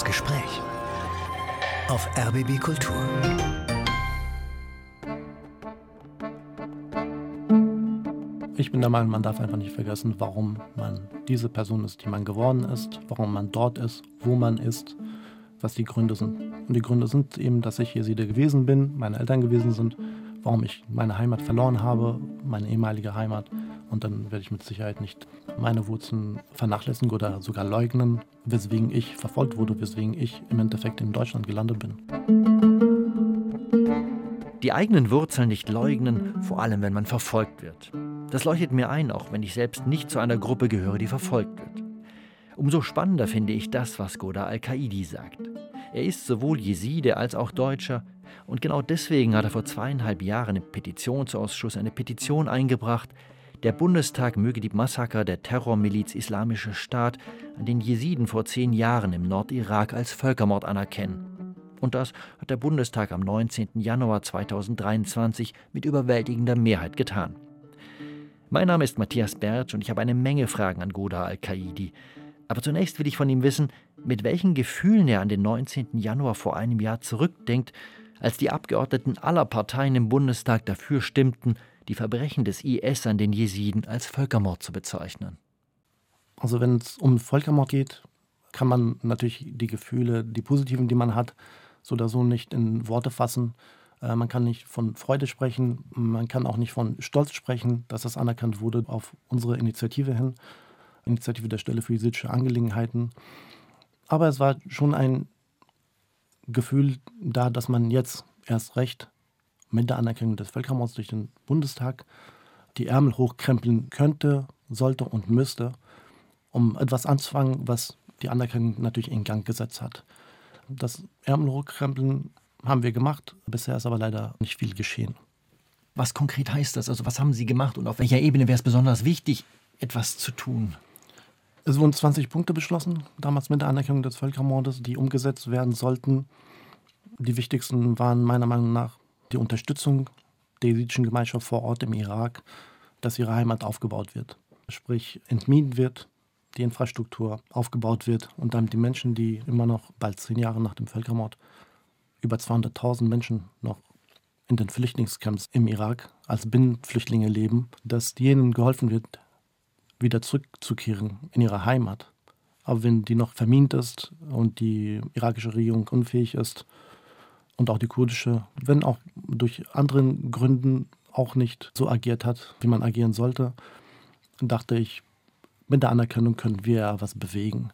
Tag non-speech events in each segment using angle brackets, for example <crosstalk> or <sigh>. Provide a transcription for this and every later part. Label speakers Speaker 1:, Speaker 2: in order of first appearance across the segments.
Speaker 1: Das Gespräch auf RBB Kultur.
Speaker 2: Ich bin der Meinung, man darf einfach nicht vergessen, warum man diese Person ist, die man geworden ist, warum man dort ist, wo man ist, was die Gründe sind. Und die Gründe sind eben, dass ich Jeside gewesen bin, meine Eltern gewesen sind, warum ich meine Heimat verloren habe, meine ehemalige Heimat. Und dann werde ich mit Sicherheit nicht meine Wurzeln vernachlässigen oder sogar leugnen, weswegen ich verfolgt wurde, weswegen ich im Endeffekt in Deutschland gelandet bin.
Speaker 3: Die eigenen Wurzeln nicht leugnen, vor allem wenn man verfolgt wird. Das leuchtet mir ein, auch wenn ich selbst nicht zu einer Gruppe gehöre, die verfolgt wird. Umso spannender finde ich das, was Goda al-Qaidi sagt. Er ist sowohl Jeside als auch Deutscher und genau deswegen hat er vor zweieinhalb Jahren im Petitionsausschuss eine Petition eingebracht, der Bundestag möge die Massaker der Terrormiliz Islamischer Staat an den Jesiden vor zehn Jahren im Nordirak als Völkermord anerkennen. Und das hat der Bundestag am 19. Januar 2023 mit überwältigender Mehrheit getan. Mein Name ist Matthias Bertsch und ich habe eine Menge Fragen an Goda al-Qaidi. Aber zunächst will ich von ihm wissen, mit welchen Gefühlen er an den 19. Januar vor einem Jahr zurückdenkt, als die Abgeordneten aller Parteien im Bundestag dafür stimmten, die Verbrechen des IS an den Jesiden als Völkermord zu bezeichnen.
Speaker 2: Also wenn es um Völkermord geht, kann man natürlich die Gefühle, die positiven, die man hat, so oder so nicht in Worte fassen. Äh, man kann nicht von Freude sprechen, man kann auch nicht von Stolz sprechen, dass das anerkannt wurde auf unsere Initiative hin, Initiative der Stelle für jesidische Angelegenheiten. Aber es war schon ein Gefühl da, dass man jetzt erst recht mit der Anerkennung des Völkermords durch den Bundestag die Ärmel hochkrempeln könnte, sollte und müsste, um etwas anzufangen, was die Anerkennung natürlich in Gang gesetzt hat. Das Ärmel hochkrempeln haben wir gemacht, bisher ist aber leider nicht viel geschehen.
Speaker 3: Was konkret heißt das? Also was haben Sie gemacht und auf welcher Ebene wäre es besonders wichtig, etwas zu tun?
Speaker 2: Es wurden 20 Punkte beschlossen, damals mit der Anerkennung des Völkermordes, die umgesetzt werden sollten. Die wichtigsten waren meiner Meinung nach die Unterstützung der jesidischen Gemeinschaft vor Ort im Irak, dass ihre Heimat aufgebaut wird. Sprich, entmint wird, die Infrastruktur aufgebaut wird und damit die Menschen, die immer noch bald zehn Jahre nach dem Völkermord über 200.000 Menschen noch in den Flüchtlingscamps im Irak als Binnenflüchtlinge leben, dass jenen geholfen wird, wieder zurückzukehren in ihre Heimat. Aber wenn die noch vermint ist und die irakische Regierung unfähig ist, und auch die kurdische, wenn auch durch anderen Gründen auch nicht so agiert hat, wie man agieren sollte, dachte ich, mit der Anerkennung können wir ja was bewegen.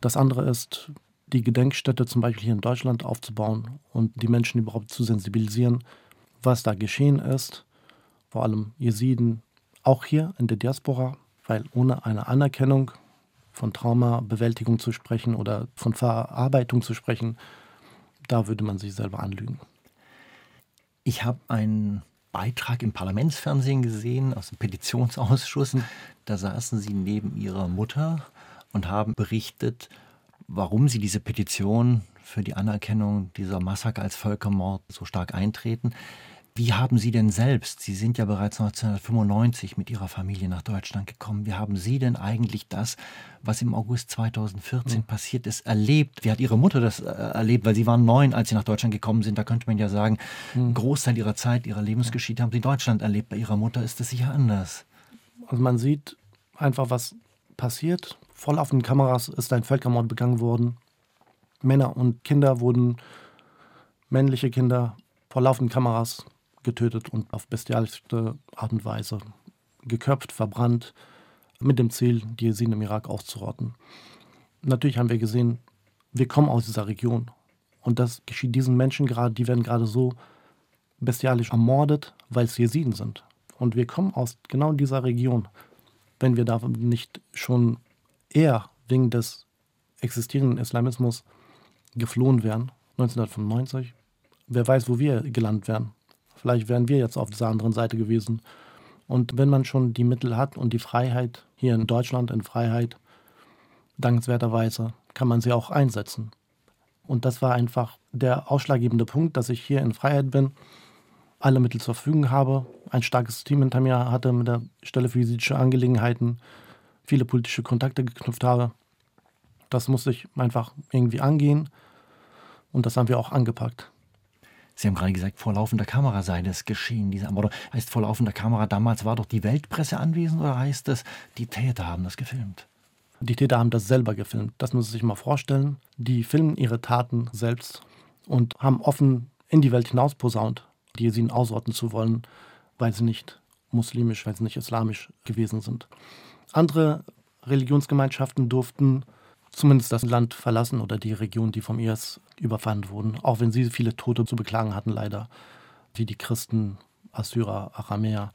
Speaker 2: Das andere ist, die Gedenkstätte zum Beispiel hier in Deutschland aufzubauen und die Menschen überhaupt zu sensibilisieren, was da geschehen ist, vor allem Jesiden, auch hier in der Diaspora, weil ohne eine Anerkennung von Traumabewältigung zu sprechen oder von Verarbeitung zu sprechen, da würde man sich selber anlügen.
Speaker 3: Ich habe einen Beitrag im Parlamentsfernsehen gesehen aus dem Petitionsausschuss. Da saßen Sie neben Ihrer Mutter und haben berichtet, warum Sie diese Petition für die Anerkennung dieser Massaker als Völkermord so stark eintreten. Wie haben Sie denn selbst, Sie sind ja bereits 1995 mit Ihrer Familie nach Deutschland gekommen, wie haben Sie denn eigentlich das, was im August 2014 mhm. passiert ist, erlebt? Wie hat Ihre Mutter das äh, erlebt? Weil Sie waren neun, als Sie nach Deutschland gekommen sind. Da könnte man ja sagen, mhm. ein Großteil Ihrer Zeit, Ihrer Lebensgeschichte haben Sie in Deutschland erlebt. Bei Ihrer Mutter ist das sicher anders.
Speaker 2: Also man sieht einfach, was passiert. Voll auf den Kameras ist ein Völkermord begangen worden. Männer und Kinder wurden, männliche Kinder, vor laufenden Kameras getötet und auf bestialischste Art und Weise geköpft, verbrannt, mit dem Ziel, die Jesiden im Irak auszurotten. Natürlich haben wir gesehen, wir kommen aus dieser Region und das geschieht diesen Menschen gerade, die werden gerade so bestialisch ermordet, weil es Jesiden sind. Und wir kommen aus genau dieser Region. Wenn wir da nicht schon eher wegen des existierenden Islamismus geflohen wären, 1995, wer weiß, wo wir gelandet wären. Vielleicht wären wir jetzt auf dieser anderen Seite gewesen. Und wenn man schon die Mittel hat und die Freiheit hier in Deutschland in Freiheit, dankenswerterweise, kann man sie auch einsetzen. Und das war einfach der ausschlaggebende Punkt, dass ich hier in Freiheit bin, alle Mittel zur Verfügung habe, ein starkes Team hinter mir hatte mit der Stelle für jesidische Angelegenheiten, viele politische Kontakte geknüpft habe Das muss ich einfach irgendwie angehen und das haben wir auch angepackt.
Speaker 3: Sie haben gerade gesagt, vor laufender Kamera sei das geschehen, diese Ermordung. Heißt vor laufender Kamera, damals war doch die Weltpresse anwesend oder heißt das, die Täter haben das gefilmt?
Speaker 2: Die Täter haben das selber gefilmt. Das muss man sich mal vorstellen. Die filmen ihre Taten selbst und haben offen in die Welt hinaus posaunt, die sie ausrotten zu wollen, weil sie nicht muslimisch, weil sie nicht islamisch gewesen sind. Andere Religionsgemeinschaften durften zumindest das Land verlassen oder die Region, die vom IS überfallen wurden, auch wenn sie viele Tote zu beklagen hatten, leider, wie die Christen, Assyrer, Aramäer,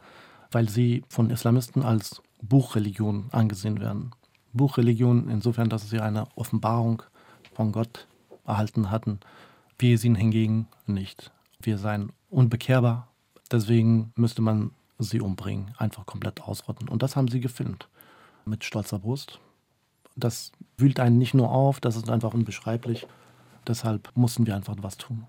Speaker 2: weil sie von Islamisten als Buchreligion angesehen werden. Buchreligion insofern, dass sie eine Offenbarung von Gott erhalten hatten. Wir sind hingegen nicht. Wir seien unbekehrbar. Deswegen müsste man sie umbringen, einfach komplett ausrotten. Und das haben sie gefilmt. Mit stolzer Brust. Das wühlt einen nicht nur auf, das ist einfach unbeschreiblich. Deshalb mussten wir einfach was tun.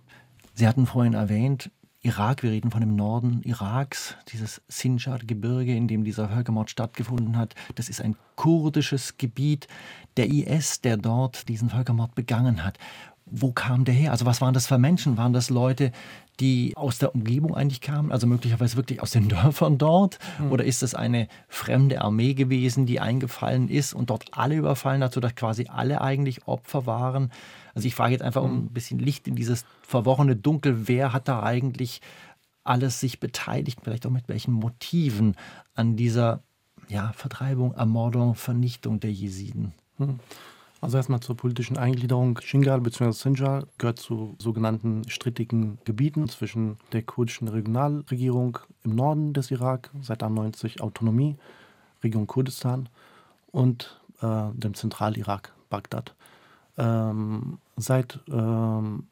Speaker 3: Sie hatten vorhin erwähnt, Irak, wir reden von dem Norden Iraks, dieses Sinjar-Gebirge, in dem dieser Völkermord stattgefunden hat. Das ist ein kurdisches Gebiet. Der IS, der dort diesen Völkermord begangen hat, wo kam der her? Also was waren das für Menschen? Waren das Leute, die aus der Umgebung eigentlich kamen, also möglicherweise wirklich aus den <laughs> Dörfern dort? Mhm. Oder ist es eine fremde Armee gewesen, die eingefallen ist und dort alle überfallen hat, sodass quasi alle eigentlich Opfer waren? Also ich frage jetzt einfach um hm. ein bisschen Licht in dieses verworrene Dunkel, wer hat da eigentlich alles sich beteiligt, vielleicht auch mit welchen Motiven an dieser ja, Vertreibung, Ermordung, Vernichtung der Jesiden? Mhm.
Speaker 2: Also erstmal zur politischen Eingliederung. Shingal bzw. Sinjar gehört zu sogenannten strittigen Gebieten zwischen der kurdischen Regionalregierung im Norden des Irak, seit 1990 Autonomie, Region Kurdistan, und äh, dem Zentralirak, Bagdad. Ähm, seit ähm,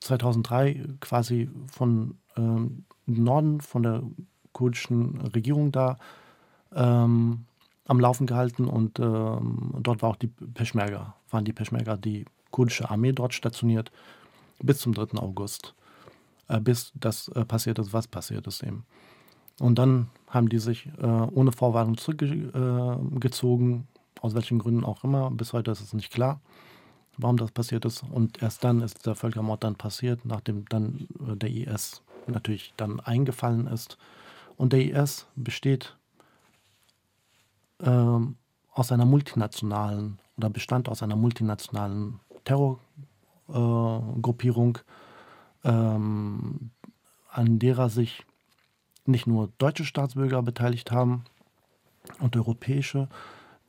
Speaker 2: 2003 quasi von ähm, Norden, von der kurdischen Regierung da, ähm, am Laufen gehalten und ähm, dort war auch die Peschmerga, waren die Peschmerga, die kurdische Armee dort stationiert, bis zum 3. August, äh, bis das äh, passiert ist, was passiert ist eben. Und dann haben die sich äh, ohne Vorwarnung zurückgezogen, aus welchen Gründen auch immer. Bis heute ist es nicht klar, warum das passiert ist. Und erst dann ist der Völkermord dann passiert, nachdem dann äh, der IS natürlich dann eingefallen ist. Und der IS besteht ähm, aus einer multinationalen oder bestand aus einer multinationalen Terrorgruppierung, äh, ähm, an derer sich nicht nur deutsche Staatsbürger beteiligt haben und europäische,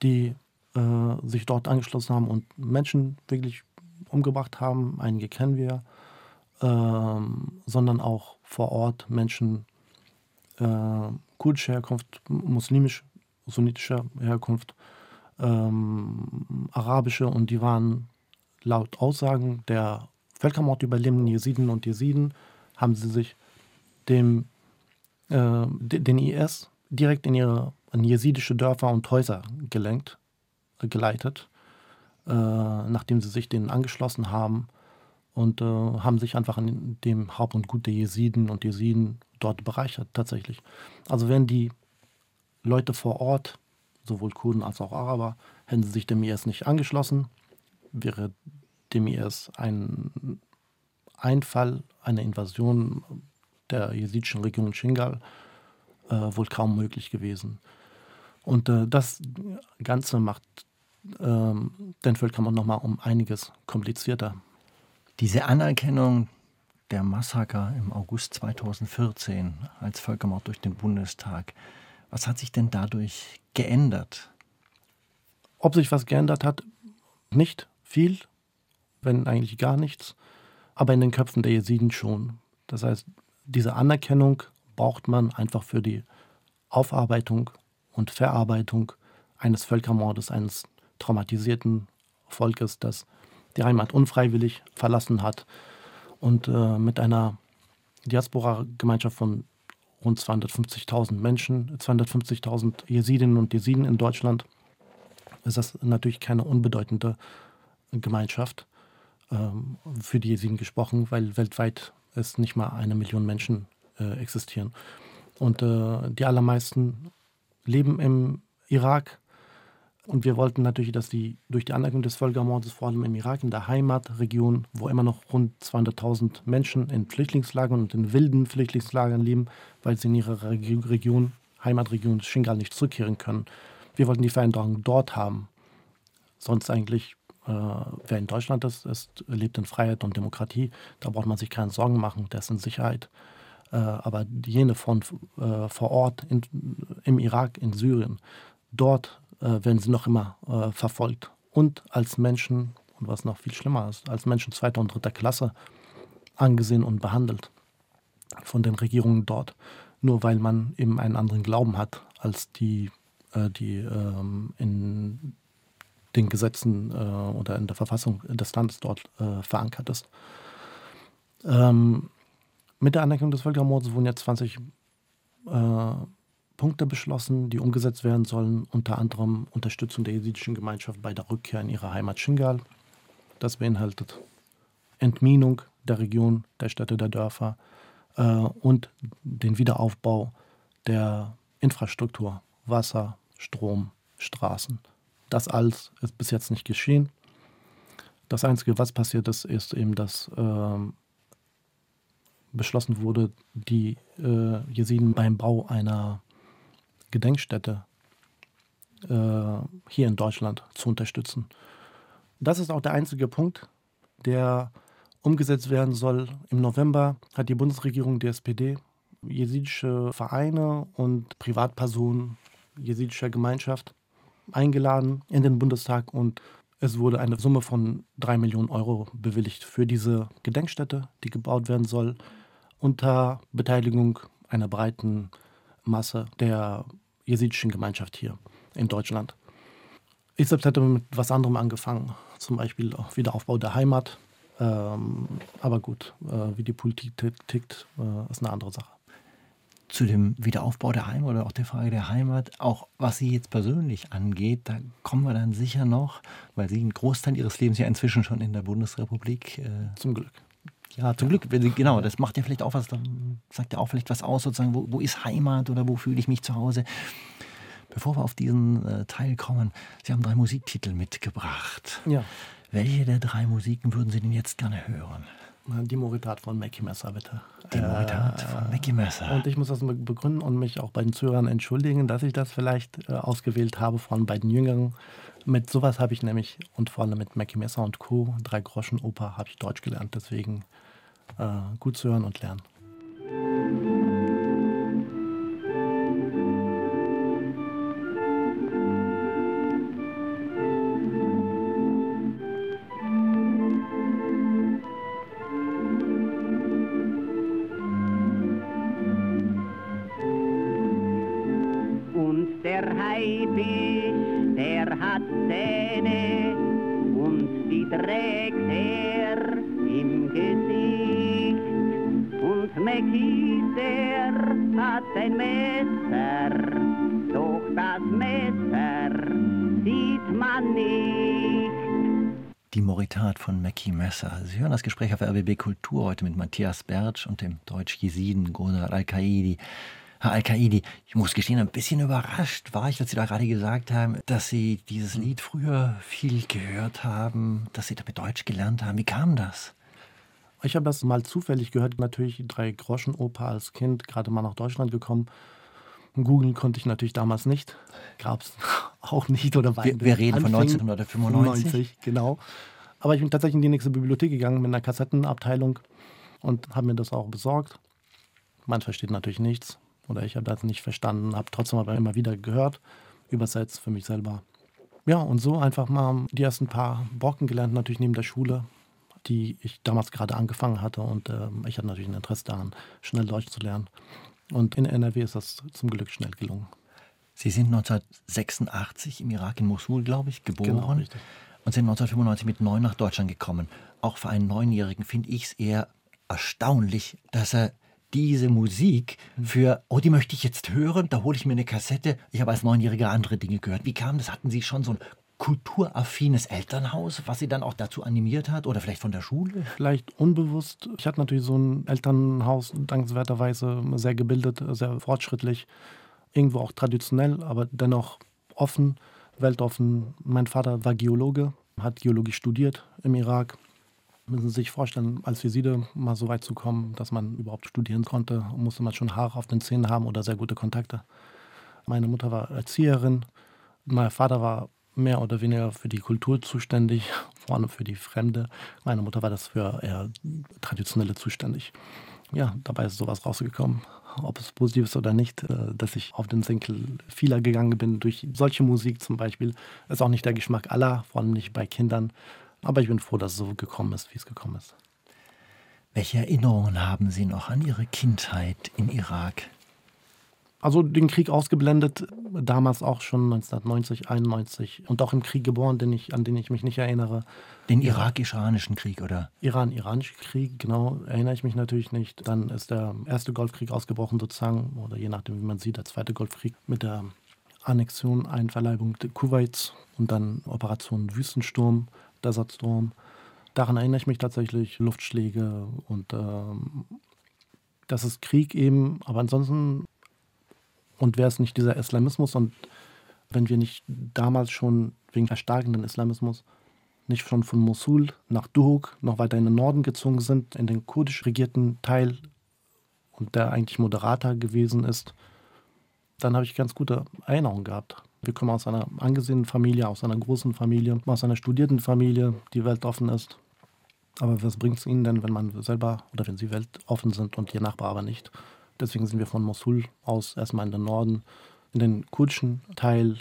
Speaker 2: die äh, sich dort angeschlossen haben und Menschen wirklich umgebracht haben, einige kennen wir, ähm, sondern auch vor Ort Menschen äh, kurdischer Herkunft, muslimisch sunnitischer Herkunft, ähm, arabische und die waren laut Aussagen der Völkermord überlebenden Jesiden und Jesiden, haben sie sich dem, äh, den IS direkt in ihre in jesidische Dörfer und Häuser gelenkt, äh, geleitet, äh, nachdem sie sich denen angeschlossen haben und äh, haben sich einfach an dem Haupt und Gut der Jesiden und Jesiden dort bereichert, tatsächlich. Also wenn die Leute vor Ort, sowohl Kurden als auch Araber, hätten sie sich dem IS nicht angeschlossen, wäre dem IS ein Einfall, eine Invasion der jesidischen Region Shingal äh, wohl kaum möglich gewesen. Und äh, das Ganze macht ähm, den Völkermord nochmal um einiges komplizierter.
Speaker 3: Diese Anerkennung der Massaker im August 2014 als Völkermord durch den Bundestag, was hat sich denn dadurch geändert?
Speaker 2: Ob sich was geändert hat, nicht viel, wenn eigentlich gar nichts, aber in den Köpfen der Jesiden schon. Das heißt, diese Anerkennung braucht man einfach für die Aufarbeitung und Verarbeitung eines Völkermordes, eines traumatisierten Volkes, das die Heimat unfreiwillig verlassen hat und äh, mit einer Diaspora-Gemeinschaft von rund 250.000 Menschen, 250.000 Jesidinnen und Jesiden in Deutschland, ist das natürlich keine unbedeutende Gemeinschaft ähm, für die Jesiden gesprochen, weil weltweit es nicht mal eine Million Menschen äh, existieren. Und äh, die allermeisten leben im Irak, Und wir wollten natürlich, dass die durch die Anerkennung des Völkermordes, vor allem im Irak, in der Heimatregion, wo immer noch rund 200.000 Menschen in Flüchtlingslagern und in wilden Flüchtlingslagern leben, weil sie in ihre Region, Heimatregion Shingal nicht zurückkehren können. Wir wollten die Veränderung dort haben. Sonst eigentlich, äh, wer in Deutschland ist, ist, lebt in Freiheit und Demokratie. Da braucht man sich keine Sorgen machen, der ist in Sicherheit. Äh, aber jene von äh, vor Ort in, im Irak, in Syrien, dort äh, werden sie noch immer äh, verfolgt. Und als Menschen, und was noch viel schlimmer ist, als Menschen zweiter und dritter Klasse angesehen und behandelt von den Regierungen dort, nur weil man eben einen anderen Glauben hat als die, äh, die ähm, in den Gesetzen äh, oder in der Verfassung des Landes dort äh, verankert ist. Ähm, mit der Anerkennung des Völkermordes wurden jetzt 20 äh, Punkte beschlossen, die umgesetzt werden sollen, unter anderem Unterstützung der jesidischen Gemeinschaft bei der Rückkehr in ihre Heimat Shingal. Das beinhaltet Entminung der Region, der Städte, der Dörfer äh, und den Wiederaufbau der Infrastruktur, Wasser, Strom, Straßen. Das alles ist bis jetzt nicht geschehen. Das Einzige, was passiert ist, ist eben, dass äh, beschlossen wurde, die äh, Jesiden beim Bau einer Gedenkstätte äh, hier in Deutschland zu unterstützen. Das ist auch der einzige Punkt, der umgesetzt werden soll. Im November hat die Bundesregierung, die SPD, jesidische Vereine und Privatpersonen jesidischer Gemeinschaft eingeladen in den Bundestag und es wurde eine Summe von drei Millionen Euro bewilligt für diese Gedenkstätte, die gebaut werden soll, unter Beteiligung einer breiten Masse der jesidischen Gemeinschaft hier in Deutschland. Ich selbst hätte mit was anderem angefangen, zum Beispiel Wiederaufbau der Heimat. Ähm, aber gut, äh, wie die Politik tickt, äh, ist eine andere Sache.
Speaker 3: Zu dem Wiederaufbau der Heimat oder auch der Frage der Heimat, auch was Sie jetzt persönlich angeht, da kommen wir dann sicher noch, weil Sie einen Großteil Ihres Lebens ja inzwischen schon in der Bundesrepublik.
Speaker 2: Äh, zum Glück.
Speaker 3: Ja, zum Glück, genau, das macht ja vielleicht auch was, sagt ja auch vielleicht was aus, sozusagen, wo, wo ist Heimat oder wo fühle ich mich zu Hause. Bevor wir auf diesen äh, Teil kommen, Sie haben drei Musiktitel mitgebracht.
Speaker 2: Ja.
Speaker 3: Welche der drei Musiken würden Sie denn jetzt gerne hören?
Speaker 2: Die Moritat von Mackie Messer, bitte.
Speaker 3: Die Moritat äh, von Mackie Messer.
Speaker 2: Und ich muss das begründen und mich auch bei den Zuhörern entschuldigen, dass ich das vielleicht äh, ausgewählt habe von beiden Jüngeren. Mit sowas habe ich nämlich, und vor allem mit Mackie Messer und Co., drei Groschen Oper, habe ich Deutsch gelernt. Deswegen äh, gut zu hören und lernen.
Speaker 4: Mackie, der hat ein Messer, doch das Messer sieht man nicht.
Speaker 3: Die Moritat von Mackie Messer. Sie hören das Gespräch auf RBB Kultur heute mit Matthias Bertsch und dem Deutsch-Jesiden Godar Al-Qaidi. Herr Al-Qaidi, ich muss gestehen, ein bisschen überrascht war ich, als Sie da gerade gesagt haben, dass Sie dieses Lied früher viel gehört haben, dass Sie damit Deutsch gelernt haben. Wie kam das?
Speaker 2: Ich habe das mal zufällig gehört, natürlich drei Groschen Oper als Kind, gerade mal nach Deutschland gekommen. Googeln konnte ich natürlich damals nicht. Gab es <laughs> auch nicht oder
Speaker 3: Wir, wir reden von 1995.
Speaker 2: genau. Aber ich bin tatsächlich in die nächste Bibliothek gegangen mit einer Kassettenabteilung und habe mir das auch besorgt. Man versteht natürlich nichts oder ich habe das nicht verstanden, habe trotzdem aber immer wieder gehört, übersetzt für mich selber. Ja, und so einfach mal die ersten paar Brocken gelernt, natürlich neben der Schule, die ich damals gerade angefangen hatte. Und äh, ich hatte natürlich ein Interesse daran, schnell Deutsch zu lernen. Und in NRW ist das zum Glück schnell gelungen.
Speaker 3: Sie sind 1986 im Irak in Mosul, glaube ich, geboren.
Speaker 2: Genau, richtig.
Speaker 3: Und sind 1995 mit neun nach Deutschland gekommen. Auch für einen Neunjährigen finde ich es eher erstaunlich, dass er diese Musik für, oh, die möchte ich jetzt hören, da hole ich mir eine Kassette. Ich habe als Neunjähriger andere Dinge gehört. Wie kam das? Hatten Sie schon so ein kulturaffines Elternhaus, was Sie dann auch dazu animiert hat? Oder vielleicht von der Schule?
Speaker 2: Vielleicht unbewusst. Ich hatte natürlich so ein Elternhaus, dankenswerterweise sehr gebildet, sehr fortschrittlich, irgendwo auch traditionell, aber dennoch offen, weltoffen. Mein Vater war Geologe, hat Geologie studiert im Irak. Müssen Sie sich vorstellen, als Jeside mal so weit zu kommen, dass man überhaupt studieren konnte, musste man schon Haare auf den Zähnen haben oder sehr gute Kontakte. Meine Mutter war Erzieherin. Mein Vater war mehr oder weniger für die Kultur zuständig, vor allem für die Fremde. Meine Mutter war das für eher traditionelle zuständig. Ja, dabei ist sowas rausgekommen. Ob es positiv ist oder nicht, äh, dass ich auf den Senkel vieler gegangen bin durch solche Musik zum Beispiel, ist auch nicht der Geschmack aller, vor allem nicht bei Kindern. Aber ich bin froh, dass es so gekommen ist, wie es gekommen ist.
Speaker 3: Welche Erinnerungen haben Sie noch an Ihre Kindheit im Irak?
Speaker 2: Also den Krieg ausgeblendet, damals auch schon 1990, 91 und auch im Krieg geboren, den ich, an den ich mich nicht erinnere.
Speaker 3: Den irakisch-iranischen Krieg, oder?
Speaker 2: Iran-iranische Krieg, genau, erinnere ich mich natürlich nicht. Dann ist der erste Golfkrieg ausgebrochen sozusagen, oder je nachdem, wie man sieht, der zweite Golfkrieg mit der Annexion, Einverleibung Kuwaits und dann Operation Wüstensturm, Desert Storm. Daran erinnere ich mich tatsächlich, Luftschläge und ähm, das ist Krieg eben, aber ansonsten und wäre es nicht dieser Islamismus und wenn wir nicht damals schon wegen erstarkenden Islamismus nicht schon von Mosul nach Duhok noch weiter in den Norden gezogen sind, in den kurdisch regierten Teil und der eigentlich moderater gewesen ist, dann habe ich ganz gute Erinnerungen gehabt. Wir kommen aus einer angesehenen Familie, aus einer großen Familie, aus einer studierten Familie, die weltoffen ist. Aber was bringt es ihnen denn, wenn man selber oder wenn sie weltoffen sind und ihr Nachbar aber nicht? Deswegen sind wir von Mosul aus erstmal in den Norden, in den kurdischen Teil.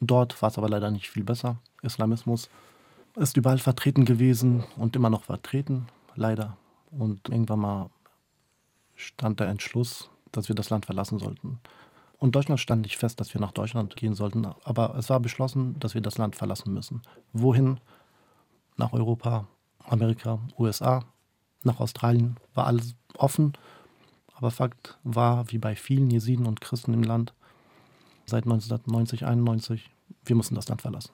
Speaker 2: Dort war es aber leider nicht viel besser. Islamismus ist überall vertreten gewesen und immer noch vertreten, leider. Und irgendwann mal stand der Entschluss, dass wir das Land verlassen sollten. Und Deutschland stand nicht fest, dass wir nach Deutschland gehen sollten, aber es war beschlossen, dass wir das Land verlassen müssen. Wohin? Nach Europa, Amerika, USA, nach Australien war alles offen. Aber Fakt war, wie bei vielen Jesiden und Christen im Land, seit 1990, 91, wir mussten das Land verlassen.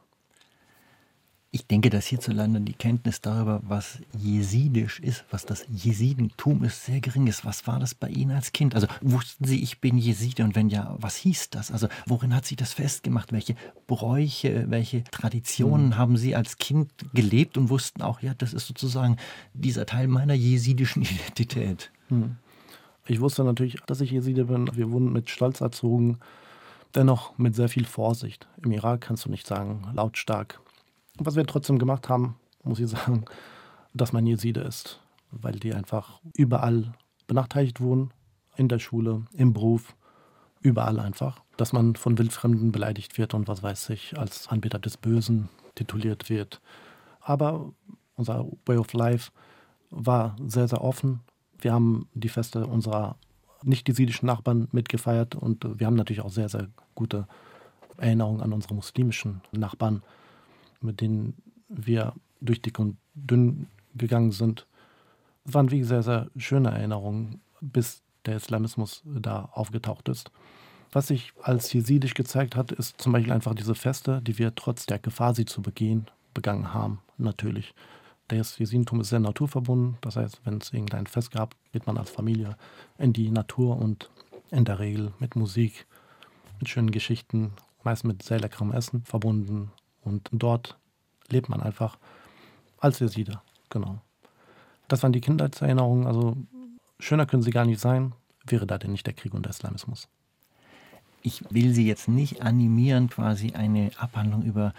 Speaker 3: Ich denke, dass hierzulande die Kenntnis darüber, was jesidisch ist, was das Jesidentum ist, sehr gering ist. Was war das bei Ihnen als Kind? Also wussten Sie, ich bin Jeside und wenn ja, was hieß das? Also worin hat sich das festgemacht? Welche Bräuche, welche Traditionen mhm. haben Sie als Kind gelebt und wussten auch, ja, das ist sozusagen dieser Teil meiner jesidischen <laughs> Identität? Mhm.
Speaker 2: Ich wusste natürlich, dass ich Jeside bin. Wir wurden mit Stolz erzogen, dennoch mit sehr viel Vorsicht. Im Irak kannst du nicht sagen, lautstark. Was wir trotzdem gemacht haben, muss ich sagen, dass man Jeside ist, weil die einfach überall benachteiligt wurden, in der Schule, im Beruf, überall einfach. Dass man von Wildfremden beleidigt wird und was weiß ich, als Anbieter des Bösen tituliert wird. Aber unser Way of Life war sehr, sehr offen wir haben die Feste unserer nicht-jesidischen Nachbarn mitgefeiert und wir haben natürlich auch sehr, sehr gute Erinnerungen an unsere muslimischen Nachbarn, mit denen wir durch dick und dünn gegangen sind. Es waren wie sehr, sehr schöne Erinnerungen, bis der Islamismus da aufgetaucht ist. Was sich als jesidisch gezeigt hat, ist zum Beispiel einfach diese Feste, die wir trotz der Gefahr, sie zu begehen, begangen haben, natürlich. Das Jesidentum ist sehr naturverbunden. Das heißt, wenn es irgendein Fest gab, geht man als Familie in die Natur und in der Regel mit Musik, mit schönen Geschichten, meist mit sehr leckerem Essen verbunden. Und dort lebt man einfach als Jeside. Genau. Das waren die Kindheitserinnerungen. Also schöner können sie gar nicht sein, wäre da denn nicht der Krieg und der Islamismus.
Speaker 3: Ich will Sie jetzt nicht animieren, quasi eine Abhandlung über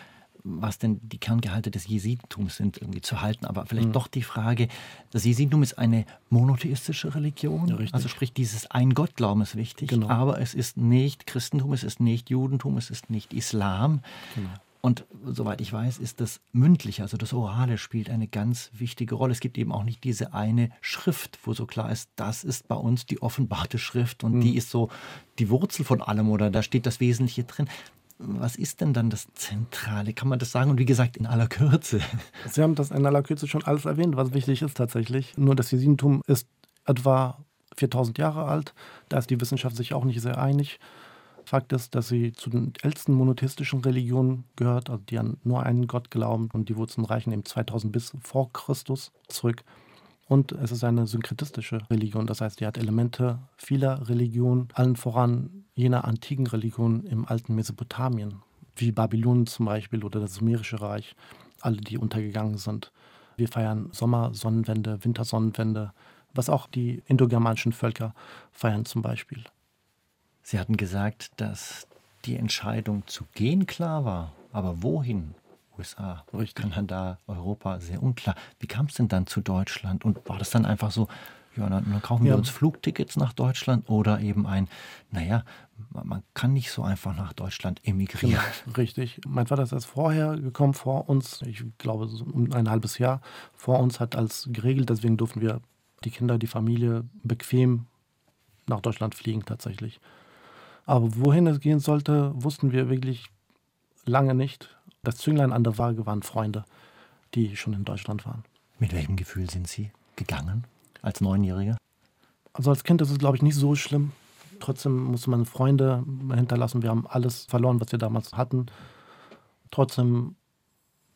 Speaker 3: was denn die Kerngehalte des Jesidentums sind, irgendwie zu halten. Aber vielleicht mhm. doch die Frage, das Jesidentum ist eine monotheistische Religion. Ja, also sprich, dieses Ein-Gott-Glauben ist wichtig. Genau. Aber es ist nicht Christentum, es ist nicht Judentum, es ist nicht Islam. Genau. Und soweit ich weiß, ist das Mündliche, also das Orale, spielt eine ganz wichtige Rolle. Es gibt eben auch nicht diese eine Schrift, wo so klar ist, das ist bei uns die offenbarte Schrift und mhm. die ist so die Wurzel von allem oder da steht das Wesentliche drin was ist denn dann das Zentrale? Kann man das sagen? Und wie gesagt, in aller Kürze.
Speaker 2: Sie haben das in aller Kürze schon alles erwähnt, was wichtig ist tatsächlich. Nur das Jesidentum ist etwa 4000 Jahre alt. Da ist die Wissenschaft sich auch nicht sehr einig. Fakt ist, dass sie zu den ältesten monotheistischen Religionen gehört, also die an nur einen Gott glauben und die Wurzeln reichen eben 2000 bis vor Christus zurück. Und es ist eine synkretistische Religion, das heißt, die hat Elemente vieler Religionen, allen voran jener antiken Religion im alten Mesopotamien. wie Babylon zum Beispiel oder das Sumerische Reich, alle, die untergegangen sind. Wir feiern Sommersonnenwende, Wintersonnenwende, was auch die indogermanischen Völker feiern zum Beispiel.
Speaker 3: Sie hatten gesagt, dass die Entscheidung zu gehen klar war, aber wohin? USA,
Speaker 2: Richtig.
Speaker 3: Kanada, Europa, sehr unklar. Wie kam es denn dann zu Deutschland? Und war das dann einfach so, ja, dann, dann kaufen wir
Speaker 2: Ja.
Speaker 3: uns Flugtickets nach Deutschland oder eben ein, naja, man man kann nicht so einfach nach Deutschland emigrieren.
Speaker 2: Genau, richtig. Mein Vater ist erst vorher gekommen, vor uns, ich glaube so um ein halbes Jahr vor uns, hat als geregelt, deswegen durften wir die Kinder, die Familie bequem nach Deutschland fliegen tatsächlich. Aber wohin es gehen sollte, wussten wir wirklich lange nicht. Das Zünglein an der Waage waren Freunde, die schon in Deutschland waren.
Speaker 3: Mit welchem Gefühl sind Sie gegangen als Neunjähriger?
Speaker 2: Also als Kind ist es, glaube ich, nicht so schlimm. Trotzdem musste man Freunde hinterlassen. Wir haben alles verloren, was wir damals hatten. Trotzdem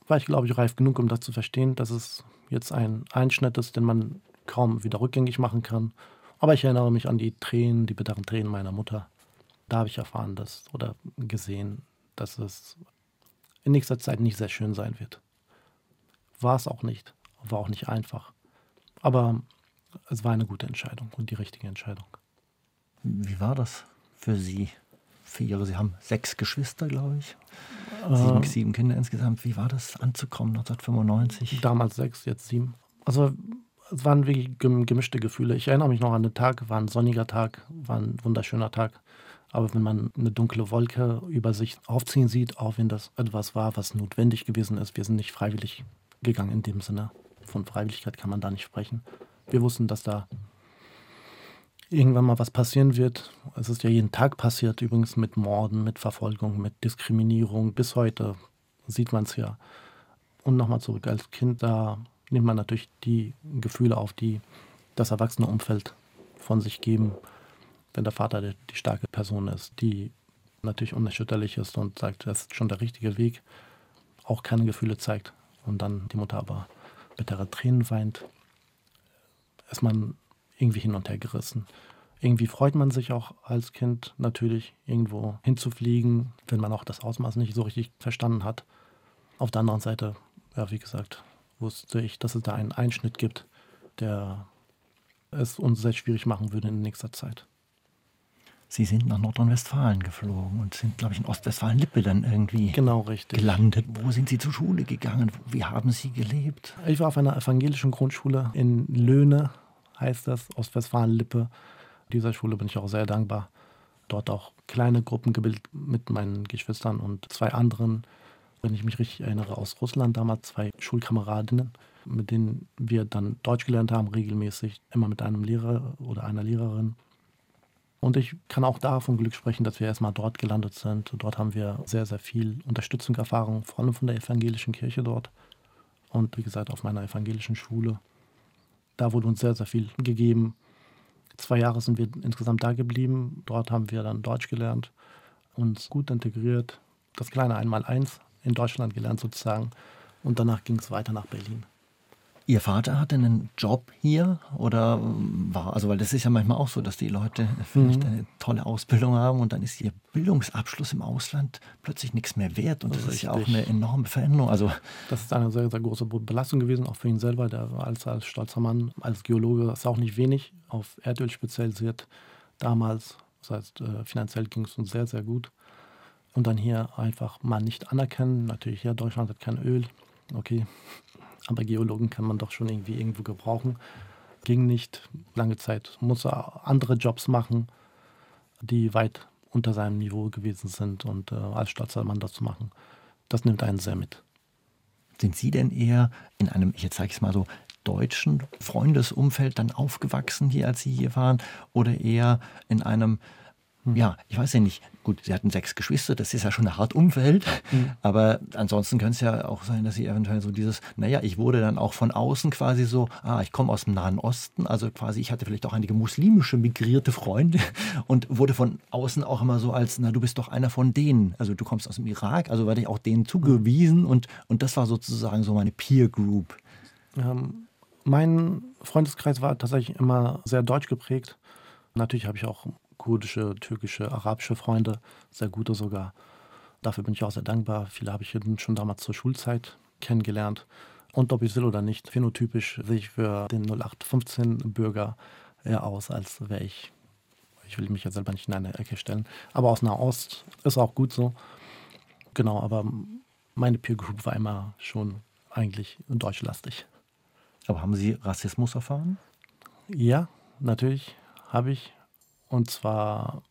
Speaker 2: war ich, glaube ich, reif genug, um das zu verstehen, dass es jetzt ein Einschnitt ist, den man kaum wieder rückgängig machen kann. Aber ich erinnere mich an die Tränen, die bitteren Tränen meiner Mutter. Da habe ich erfahren, dass oder gesehen, dass es in nächster Zeit nicht sehr schön sein wird. War es auch nicht. War auch nicht einfach. Aber es war eine gute Entscheidung und die richtige Entscheidung.
Speaker 3: Wie war das für Sie? Für Ihre, Sie haben sechs Geschwister, glaube ich.
Speaker 2: Äh,
Speaker 3: Sieben, sieben Kinder insgesamt. Wie war das anzukommen 1995?
Speaker 2: Damals sechs, jetzt sieben. Also es waren wirklich gem- gemischte Gefühle. Ich erinnere mich noch an den Tag, war ein sonniger Tag, war ein wunderschöner Tag. Aber wenn man eine dunkle Wolke über sich aufziehen sieht, auch wenn das etwas war, was notwendig gewesen ist, wir sind nicht freiwillig gegangen in dem Sinne. Von Freiwilligkeit kann man da nicht sprechen. Wir wussten, dass da irgendwann mal was passieren wird. Es ist ja jeden Tag passiert, übrigens mit Morden, mit Verfolgung, mit Diskriminierung. Bis heute sieht man es ja. Und nochmal zurück, als Kind, da nimmt man natürlich die Gefühle auf, die das erwachsene Umfeld von sich geben. Wenn der Vater die, die starke Person ist, die natürlich unerschütterlich ist und sagt, das ist schon der richtige Weg, auch keine Gefühle zeigt und dann die Mutter aber bittere Tränen weint, ist man irgendwie hin und her gerissen. Irgendwie freut man sich auch als Kind natürlich, irgendwo hinzufliegen, wenn man auch das Ausmaß nicht so richtig verstanden hat. Auf der anderen Seite, ja, wie gesagt, wusste ich, dass es da einen Einschnitt gibt, der es uns sehr schwierig machen würde in nächster Zeit.
Speaker 3: Sie sind nach Nordrhein-Westfalen geflogen und sind, glaube ich, in Ostwestfalen-Lippe dann irgendwie
Speaker 2: Genau richtig.
Speaker 3: gelandet. Wo sind Sie zur Schule gegangen? Wie haben Sie gelebt?
Speaker 2: Ich war auf einer evangelischen Grundschule in Löhne, heißt das, Ostwestfalen-Lippe. Dieser Schule bin ich auch sehr dankbar. Dort auch kleine Gruppen gebildet mit meinen Geschwistern und zwei anderen, wenn ich mich richtig erinnere, aus Russland damals, zwei Schulkameradinnen, mit denen wir dann Deutsch gelernt haben, regelmäßig, immer mit einem Lehrer oder einer Lehrerin. Und ich kann auch davon Glück sprechen, dass wir erstmal dort gelandet sind. Dort haben wir sehr, sehr viel Unterstützung erfahren, vor allem von der evangelischen Kirche dort. Und wie gesagt, auf meiner evangelischen Schule. Da wurde uns sehr, sehr viel gegeben. Zwei Jahre sind wir insgesamt da geblieben. Dort haben wir dann Deutsch gelernt, uns gut integriert, das kleine Einmaleins in Deutschland gelernt sozusagen. Und danach ging es weiter nach Berlin.
Speaker 3: Ihr Vater hatte einen Job hier oder war, also weil das ist ja manchmal auch so, dass die Leute vielleicht
Speaker 2: Mhm.
Speaker 3: eine tolle Ausbildung haben und dann ist ihr Bildungsabschluss im Ausland plötzlich nichts mehr wert und das ist ja auch eine enorme Veränderung. Also
Speaker 2: Das ist eine sehr, sehr große Belastung gewesen, auch für ihn selber. Der war als, als stolzer Mann, als Geologe, ist auch nicht wenig auf Erdöl spezialisiert damals. Das heißt, äh, finanziell ging es uns sehr, sehr gut. Und dann hier einfach mal nicht anerkennen. Natürlich, ja, Deutschland hat kein Öl. Okay. Aber Geologen kann man doch schon irgendwie irgendwo gebrauchen. Ging nicht. Lange Zeit musste er andere Jobs machen, die weit unter seinem Niveau gewesen sind. Und äh, als stolzer Mann das zu machen, das nimmt einen sehr mit.
Speaker 3: sind Sie denn eher in einem, ich ich es mal so, deutschen Freundesumfeld dann aufgewachsen hier, als Sie hier waren? Oder eher in einem, ja, ich weiß ja nicht, gut, Sie hatten sechs Geschwister, das ist ja schon ein hart Umfeld, aber ansonsten könnte es ja auch sein, dass Sie eventuell so dieses, naja, ich wurde dann auch von außen quasi so, ah, ich komme aus dem Nahen Osten, also quasi ich hatte vielleicht auch einige muslimische migrierte Freunde <laughs> und wurde von außen auch immer so als, na, du bist doch einer von denen, also du kommst aus dem Irak, also werde ich auch denen zugewiesen und, und das war sozusagen so meine Peer Group.
Speaker 2: Ähm, mein Freundeskreis war tatsächlich immer sehr deutsch geprägt. Natürlich habe ich auch kurdische, türkische, arabische Freunde, sehr gute sogar. Dafür bin ich auch sehr dankbar. Viele habe ich schon damals zur Schulzeit kennengelernt. Und ob ich will oder nicht, phänotypisch sehe ich für den 0815-Bürger eher aus, als wäre ich, ich will mich ja selber nicht in eine Ecke stellen, aber aus Nahost ist auch gut so. Genau, aber meine Peer Group war immer schon eigentlich deutschlastig.
Speaker 3: Aber haben Sie Rassismus erfahren?
Speaker 2: Ja, natürlich habe ich. Und zwar,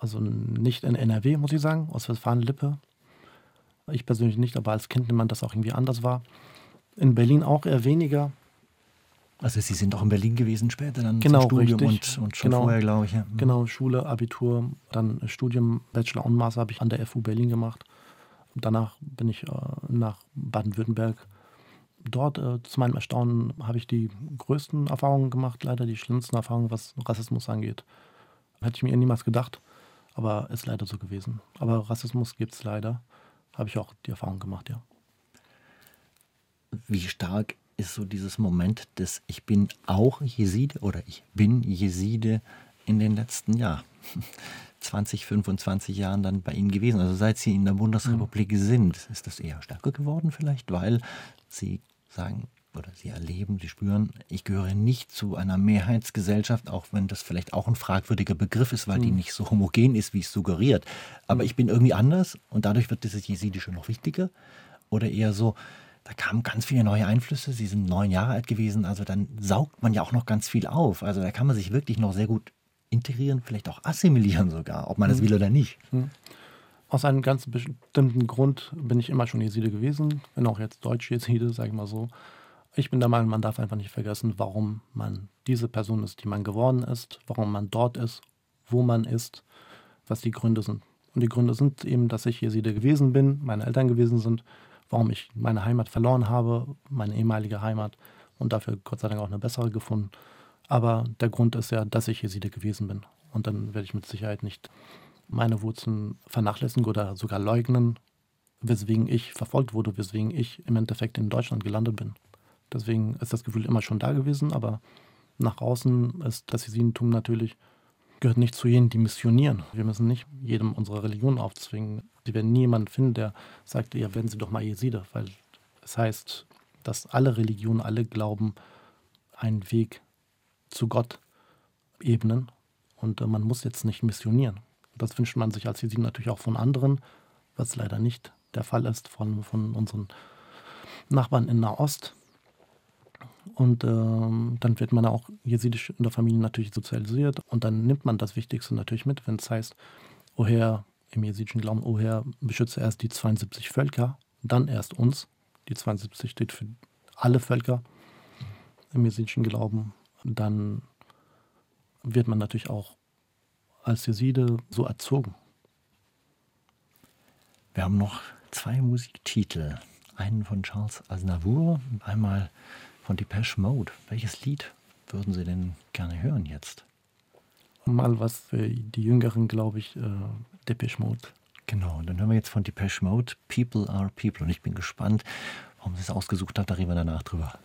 Speaker 2: also nicht in NRW, muss ich sagen, aus Westfalen-Lippe. Ich persönlich nicht, aber als Kind nimmt man das auch irgendwie anders war. In Berlin auch eher weniger.
Speaker 3: Also Sie sind auch in Berlin gewesen später dann
Speaker 2: genau,
Speaker 3: Studium. Und, und schon
Speaker 2: genau,
Speaker 3: vorher, glaube ich. Ja.
Speaker 2: Mhm. Genau, Schule, Abitur, dann Studium, Bachelor und Master habe ich an der FU Berlin gemacht. Danach bin ich äh, nach Baden-Württemberg. Dort, äh, zu meinem Erstaunen, habe ich die größten Erfahrungen gemacht, leider die schlimmsten Erfahrungen, was Rassismus angeht. Hätte ich mir niemals gedacht, aber ist leider so gewesen. Aber Rassismus gibt es leider. Habe ich auch die Erfahrung gemacht, ja.
Speaker 3: Wie stark ist so dieses Moment des Ich bin auch Jeside oder ich bin Jeside in den letzten Jahren, 20, 25 Jahren dann bei Ihnen gewesen? Also seit Sie in der Bundesrepublik mhm. sind, ist das eher stärker geworden vielleicht, weil Sie sagen oder Sie erleben, Sie spüren, ich gehöre nicht zu einer Mehrheitsgesellschaft, auch wenn das vielleicht auch ein fragwürdiger Begriff ist, weil mhm. die nicht so homogen ist, wie es suggeriert. Aber mhm. ich bin irgendwie anders und dadurch wird dieses Jesidische noch wichtiger. Oder eher so, da kamen ganz viele neue Einflüsse. Sie sind neun Jahre alt gewesen, also dann saugt man ja auch noch ganz viel auf. Also da kann man sich wirklich noch sehr gut integrieren, vielleicht auch assimilieren sogar, ob man das mhm. will oder nicht. Mhm.
Speaker 2: Aus einem ganz bestimmten Grund bin ich immer schon Jeside gewesen, bin auch jetzt Deutsch-Jeside, sage ich mal so. Ich bin der Meinung, man darf einfach nicht vergessen, warum man diese Person ist, die man geworden ist, warum man dort ist, wo man ist, was die Gründe sind. Und die Gründe sind eben, dass ich Jeside gewesen bin, meine Eltern gewesen sind warum ich meine Heimat verloren habe, meine ehemalige Heimat und dafür Gott sei Dank auch eine bessere gefunden. Aber der Grund ist ja, dass ich Jeside gewesen bin. Und dann werde ich mit Sicherheit nicht meine Wurzeln vernachlässigen oder sogar leugnen, weswegen ich verfolgt wurde, weswegen ich im Endeffekt in Deutschland gelandet bin. Deswegen ist das Gefühl immer schon da gewesen, aber nach außen ist das Jesidentum natürlich gehört nicht zu jenen, die missionieren. Wir müssen nicht jedem unsere Religion aufzwingen. Sie werden niemanden finden, der sagt, ja, werden Sie doch mal Jeside, weil es heißt, dass alle Religionen, alle Glauben einen Weg zu Gott ebnen und äh, man muss jetzt nicht missionieren. Das wünscht man sich als Jesiden natürlich auch von anderen, was leider nicht der Fall ist von, von unseren Nachbarn in Nahost. Und ähm, dann wird man auch jesidisch in der Familie natürlich sozialisiert und dann nimmt man das Wichtigste natürlich mit, wenn es heißt, oh Herr, im jesidischen Glauben, oh Herr, beschütze erst die 72 Völker, dann erst uns. Die 72 steht für alle Völker im jesidischen Glauben. Dann wird man natürlich auch als Jeside so erzogen.
Speaker 3: Wir haben noch zwei Musiktitel. Einen von Charles Aznavour einmal von Depeche Mode. Welches Lied würden Sie denn gerne hören jetzt?
Speaker 2: Mal was für die Jüngeren, glaube ich, äh, Depeche Mode.
Speaker 3: Genau, dann hören wir jetzt von Depeche Mode People are People. Und ich bin gespannt, warum Sie es ausgesucht haben. Da reden wir danach drüber.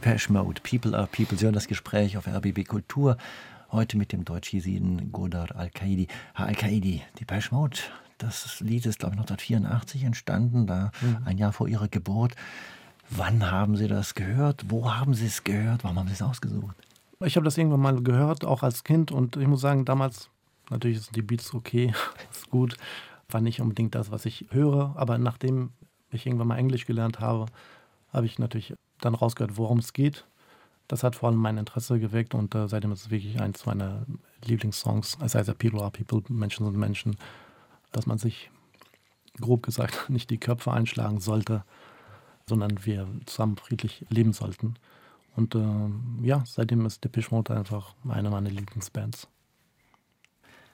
Speaker 3: Depeche Mode, People are People. Sie hören das Gespräch auf RBB Kultur. Heute mit dem Deutsch-Jesiden Godard Al-Qaidi. Herr Al-Qaidi, Depeche Mode, das Lied ist, glaube ich, 1984 entstanden, da mhm. ein Jahr vor Ihrer Geburt. Wann haben Sie das gehört? Wo haben Sie es gehört? Warum haben Sie es ausgesucht?
Speaker 2: Ich habe das irgendwann mal gehört, auch als Kind. Und ich muss sagen, damals, natürlich sind die Beats okay, <laughs> ist gut. War nicht unbedingt das, was ich höre. Aber nachdem ich irgendwann mal Englisch gelernt habe, habe ich natürlich dann rausgehört, worum es geht. Das hat vor allem mein Interesse geweckt und äh, seitdem ist es wirklich eins meiner Lieblingssongs. Es heißt ja People are People, Menschen sind Menschen, dass man sich, grob gesagt, <laughs> nicht die Köpfe einschlagen sollte, sondern wir zusammen friedlich leben sollten. Und äh, ja, seitdem ist Depeche Mode einfach eine meiner Lieblingsbands.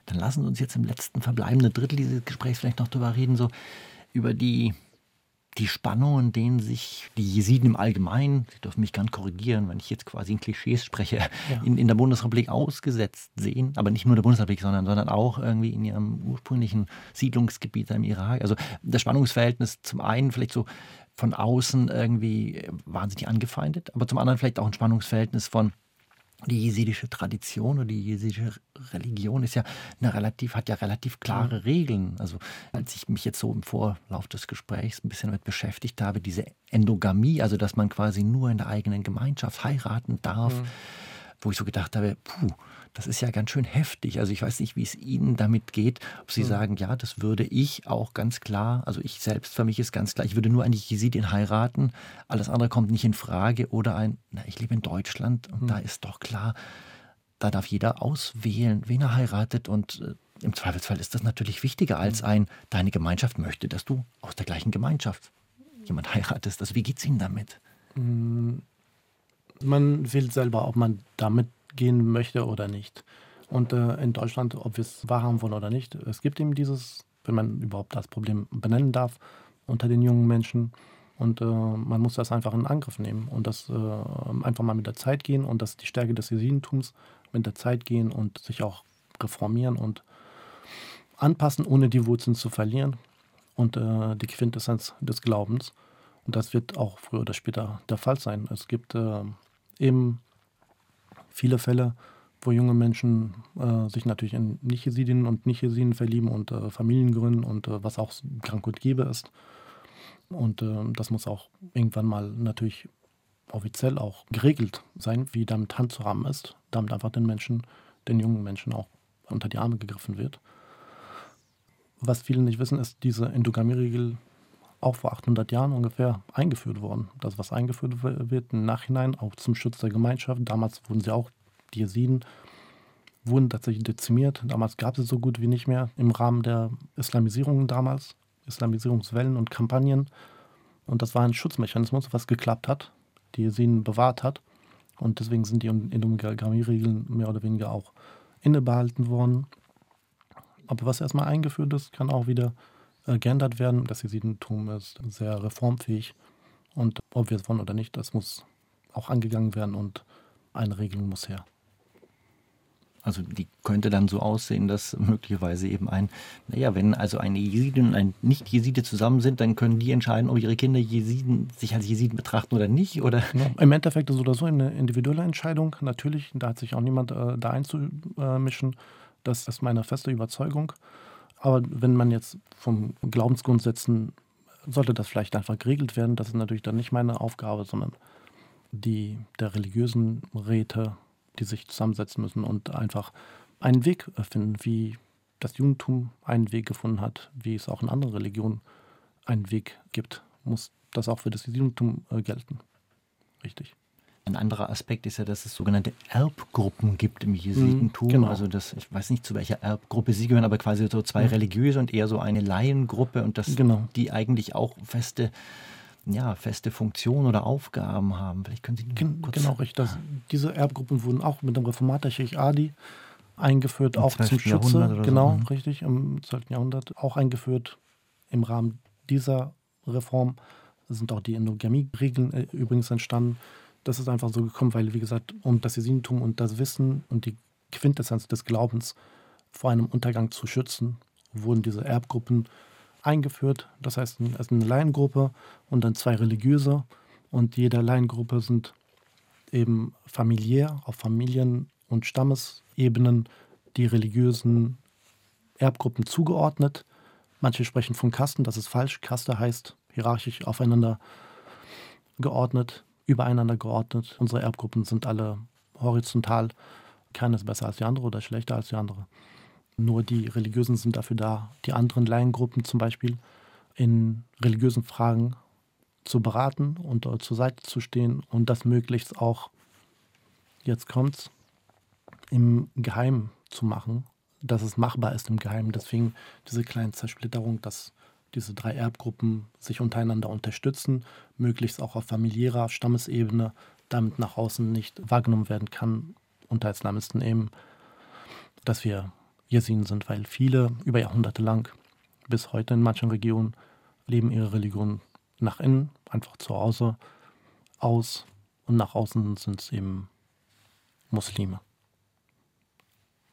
Speaker 3: Dann lassen Sie uns jetzt im letzten verbleibenden Drittel dieses Gesprächs vielleicht noch darüber reden, so über die die Spannungen, denen sich die Jesiden im Allgemeinen, Sie dürfen mich gern korrigieren, wenn ich jetzt quasi in Klischees spreche, ja. in, in der Bundesrepublik ausgesetzt sehen, aber nicht nur der Bundesrepublik, sondern, sondern auch irgendwie in ihrem ursprünglichen Siedlungsgebiet im Irak. Also das Spannungsverhältnis zum einen vielleicht so von außen irgendwie wahnsinnig angefeindet, aber zum anderen vielleicht auch ein Spannungsverhältnis von die jesidische Tradition oder die jesidische Religion ist ja eine relativ, hat ja relativ klare Regeln. Also als ich mich jetzt so im Vorlauf des Gesprächs ein bisschen damit beschäftigt habe, diese Endogamie, also dass man quasi nur in der eigenen Gemeinschaft heiraten darf, mhm. wo ich so gedacht habe, puh, das ist ja ganz schön heftig. Also ich weiß nicht, wie es Ihnen damit geht, ob Sie mhm. sagen, ja, das würde ich auch ganz klar, also ich selbst für mich ist ganz klar, ich würde nur eine Jesidin heiraten, alles andere kommt nicht in Frage. Oder ein, na, ich lebe in Deutschland und mhm. da ist doch klar, da darf jeder auswählen, wen er heiratet und äh, im Zweifelsfall ist das natürlich wichtiger als mhm. ein, deine Gemeinschaft möchte, dass du aus der gleichen Gemeinschaft jemand heiratest. Also wie geht es Ihnen damit?
Speaker 2: Mhm. Man wählt selber, ob man damit gehen möchte oder nicht. Und äh, in Deutschland, ob wir es wahrhaben wollen oder nicht, es gibt eben dieses, wenn man überhaupt das Problem benennen darf, unter den jungen Menschen. Und äh, man muss das einfach in Angriff nehmen und das äh, einfach mal mit der Zeit gehen und das die Stärke des Jesidentums mit der Zeit gehen und sich auch reformieren und anpassen, ohne die Wurzeln zu verlieren und äh, die Quintessenz des Glaubens. Und das wird auch früher oder später der Fall sein. Es gibt äh, eben viele Fälle, wo junge Menschen äh, sich natürlich in Nicht-Jesidinnen und Nicht-Jesiden verlieben und äh, Familien gründen und äh, was auch krank und gäbe ist. Und äh, das muss auch irgendwann mal natürlich offiziell auch geregelt sein, wie damit handzuhaben ist, damit einfach den Menschen, den jungen Menschen auch unter die Arme gegriffen wird. Was viele nicht wissen, ist, diese Endogamie-Regel auch vor 800 Jahren ungefähr eingeführt worden. Das, was eingeführt wird im Nachhinein, auch zum Schutz der Gemeinschaft. Damals wurden sie auch, die Jesiden, wurden tatsächlich dezimiert. Damals gab es so gut wie nicht mehr im Rahmen der Islamisierung damals, Islamisierungswellen und Kampagnen. Und das war ein Schutzmechanismus, was geklappt hat, die Jesiden bewahrt hat. Und deswegen sind die Endogamie-Regeln mehr oder weniger auch innebehalten worden. Aber was erstmal eingeführt ist, kann auch wieder äh, geändert werden. Das Jesidentum ist sehr reformfähig und ob wir es wollen oder nicht, das muss auch angegangen werden und eine Regelung muss her.
Speaker 3: Also die könnte dann so aussehen, dass möglicherweise eben ein, naja, wenn also eine Jesidin und ein Nicht-Jeside zusammen sind, dann können die entscheiden, ob ihre Kinder Jesiden, sich als Jesiden betrachten oder nicht, oder?
Speaker 2: Ja, Im Endeffekt ist es oder so eine individuelle Entscheidung. Natürlich, da hat sich auch niemand äh, da einzumischen. Das ist meine feste Überzeugung. Aber wenn man jetzt vom Glaubensgrundsätzen, sollte das vielleicht einfach geregelt werden. Das ist natürlich dann nicht meine Aufgabe, sondern die der religiösen Räte, die sich zusammensetzen müssen und einfach einen Weg finden, wie das Judentum einen Weg gefunden hat, wie es auch in anderen Religionen einen Weg gibt, muss das auch für das Judentum äh, gelten. Richtig.
Speaker 3: Ein anderer Aspekt ist ja, dass es sogenannte Erbgruppen gibt im. Mhm, genau. Also das, ich weiß nicht, zu welcher Erbgruppe Sie gehören, aber quasi so zwei mhm. religiöse und eher so eine Laiengruppe und dass genau. die eigentlich auch feste, ja, feste Funktionen oder Aufgaben haben. Vielleicht können Sie
Speaker 2: Gen kurz Genau, richtig. Das, diese Erbgruppen wurden auch mit dem Reformator Sheikh Adi eingeführt, Im auch zum Schutze. Genau, so. Mhm. richtig, im 12. Jahrhundert auch eingeführt. Im Rahmen dieser Reform sind auch die Endogamie-Regeln äh, übrigens entstanden das ist einfach so gekommen, weil, wie gesagt, um das Jesintum und das Wissen und die Quintessenz des Glaubens vor einem Untergang zu schützen, wurden diese Erbgruppen eingeführt. Das heißt, es ist eine Laiengruppe und dann zwei religiöse. Und jeder Laiengruppe sind eben familiär, auf Familien- und Stammesebenen die religiösen Erbgruppen zugeordnet. Manche sprechen von Kasten, das ist falsch. Kaste heißt hierarchisch aufeinander geordnet übereinander geordnet. Unsere Erbgruppen sind alle horizontal. Keine ist besser als die andere oder schlechter als die andere. Nur die Religiösen sind dafür da, die anderen Laiengruppen zum Beispiel in religiösen Fragen zu beraten und zur Seite zu stehen und das möglichst auch, jetzt kommt's, im Geheimen zu machen, dass es machbar ist im Geheimen. Deswegen diese kleine Zersplitterung, dass diese drei Erbgruppen sich untereinander unterstützen, möglichst auch auf familiärer Stammesebene, damit nach außen nicht wahrgenommen werden kann, unter Islamisten eben, dass wir Jesiden sind, weil viele über Jahrhunderte lang bis heute in manchen Regionen leben ihre Religion nach innen, einfach zu Hause, aus und nach außen sind es eben Muslime.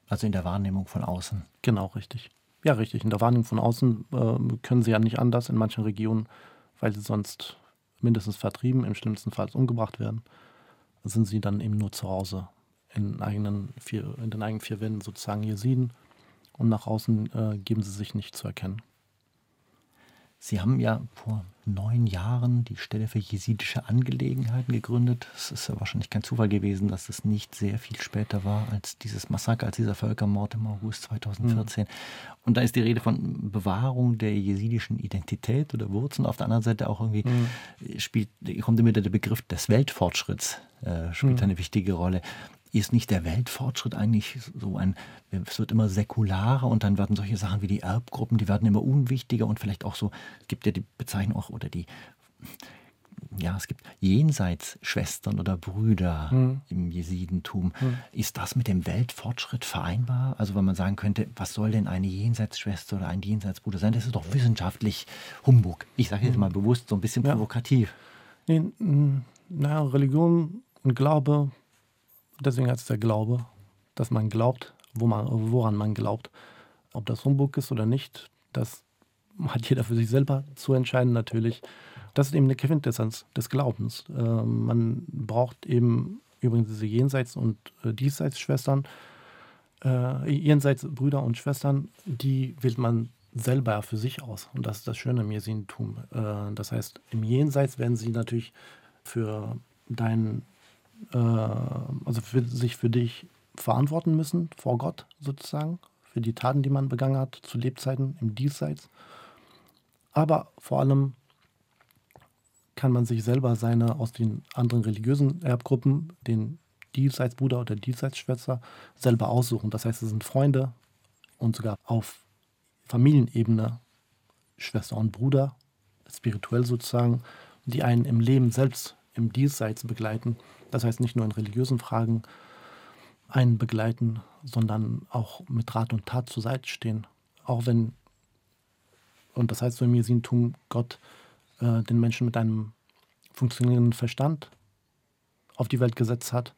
Speaker 3: Also in der Wahrnehmung von außen.
Speaker 2: Genau, richtig. Ja, richtig. In der Wahrnehmung von außen äh, können sie ja nicht anders in manchen Regionen, weil sie sonst mindestens vertrieben, im schlimmsten Fall umgebracht werden, sind sie dann eben nur zu Hause in, eigenen vier, in den eigenen vier Wänden sozusagen Jesiden und nach außen äh, geben sie sich nicht zu erkennen.
Speaker 3: Sie haben ja vor neun Jahren die Stelle für jesidische Angelegenheiten gegründet. Es ist ja wahrscheinlich kein Zufall gewesen, dass es nicht sehr viel später war als dieses Massaker, als dieser Völkermord im August 2014. Mhm. Und da ist die Rede von Bewahrung der jesidischen Identität oder Wurzeln. Auf der anderen Seite auch irgendwie mhm. spielt, kommt immer der Begriff des Weltfortschritts, äh, spielt mhm. eine wichtige Rolle ist nicht der Weltfortschritt eigentlich so ein, es wird immer säkularer und dann werden solche Sachen wie die Erbgruppen, die werden immer unwichtiger und vielleicht auch so, es gibt ja die Bezeichnung auch oder die, ja, es gibt Jenseitsschwestern oder Brüder hm. im Jesidentum. Hm. Ist das mit dem Weltfortschritt vereinbar? Also wenn man sagen könnte, was soll denn eine Jenseitsschwester oder ein Jenseitsbruder sein? Das ist doch wissenschaftlich Humbug. Ich sage jetzt hm. mal bewusst so ein bisschen ja. provokativ.
Speaker 2: Nee, na, Religion und Glaube Deswegen heißt es der Glaube, dass man glaubt, wo man, woran man glaubt. Ob das Humbug ist oder nicht, das hat <laughs> jeder für sich selber zu entscheiden natürlich. Das ist eben eine Quintessenz des Glaubens. Äh, man braucht eben übrigens diese Jenseits- und äh, Diesseitsschwestern, äh, Jenseitsbrüder und Schwestern, die wählt man selber für sich aus. Und das ist das Schöne im Jesidentum. Äh, das heißt, im Jenseits werden sie natürlich für deinen äh, also für, sich für dich verantworten müssen, vor Gott sozusagen, für die Taten, die man begangen hat, zu Lebzeiten im Diesseits. Aber vor allem kann man sich selber seine aus den anderen religiösen Erbgruppen, den Diesseitsbruder oder Diesseitsschwester, selber aussuchen. Das heißt, es sind Freunde und sogar auf Familienebene Schwester und Bruder, spirituell sozusagen, die einen im Leben selbst, im Diesseits begleiten das heißt nicht nur in religiösen Fragen einen begleiten, sondern auch mit Rat und Tat zur Seite stehen. Auch wenn, und das heißt so im Jesintum, Gott äh, den Menschen mit einem funktionierenden Verstand auf die Welt gesetzt hat,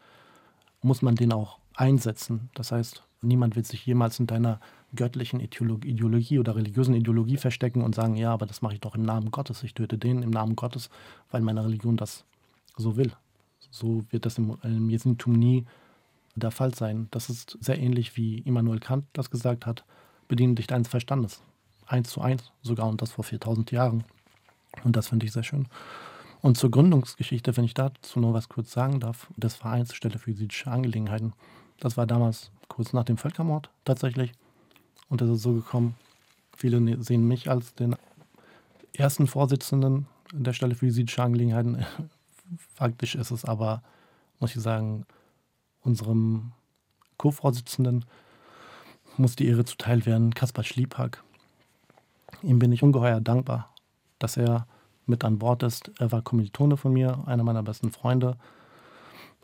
Speaker 2: muss man den auch einsetzen. Das heißt, niemand wird sich jemals in deiner göttlichen Ideologie oder religiösen Ideologie verstecken und sagen, ja, aber das mache ich doch im Namen Gottes. Ich töte den im Namen Gottes, weil meine Religion das so will. So wird das im, im Jesuitentum nie der Fall sein. Das ist sehr ähnlich wie Immanuel Kant das gesagt hat, bediene dich deines Verstandes. Eins zu eins sogar und das vor 4000 Jahren. Und das finde ich sehr schön. Und zur Gründungsgeschichte, wenn ich dazu noch was kurz sagen darf, des Vereins Stelle für jüdische Angelegenheiten. Das war damals kurz nach dem Völkermord tatsächlich. Und es ist so gekommen, viele ne-, sehen mich als den ersten Vorsitzenden der Stelle für jüdische Angelegenheiten Faktisch ist es aber, muss ich sagen, unserem Co-Vorsitzenden muss die Ehre zuteil werden, Kaspar Schliepak. Ihm bin ich ungeheuer dankbar, dass er mit an Bord ist. Er war Kommilitone von mir, einer meiner besten Freunde.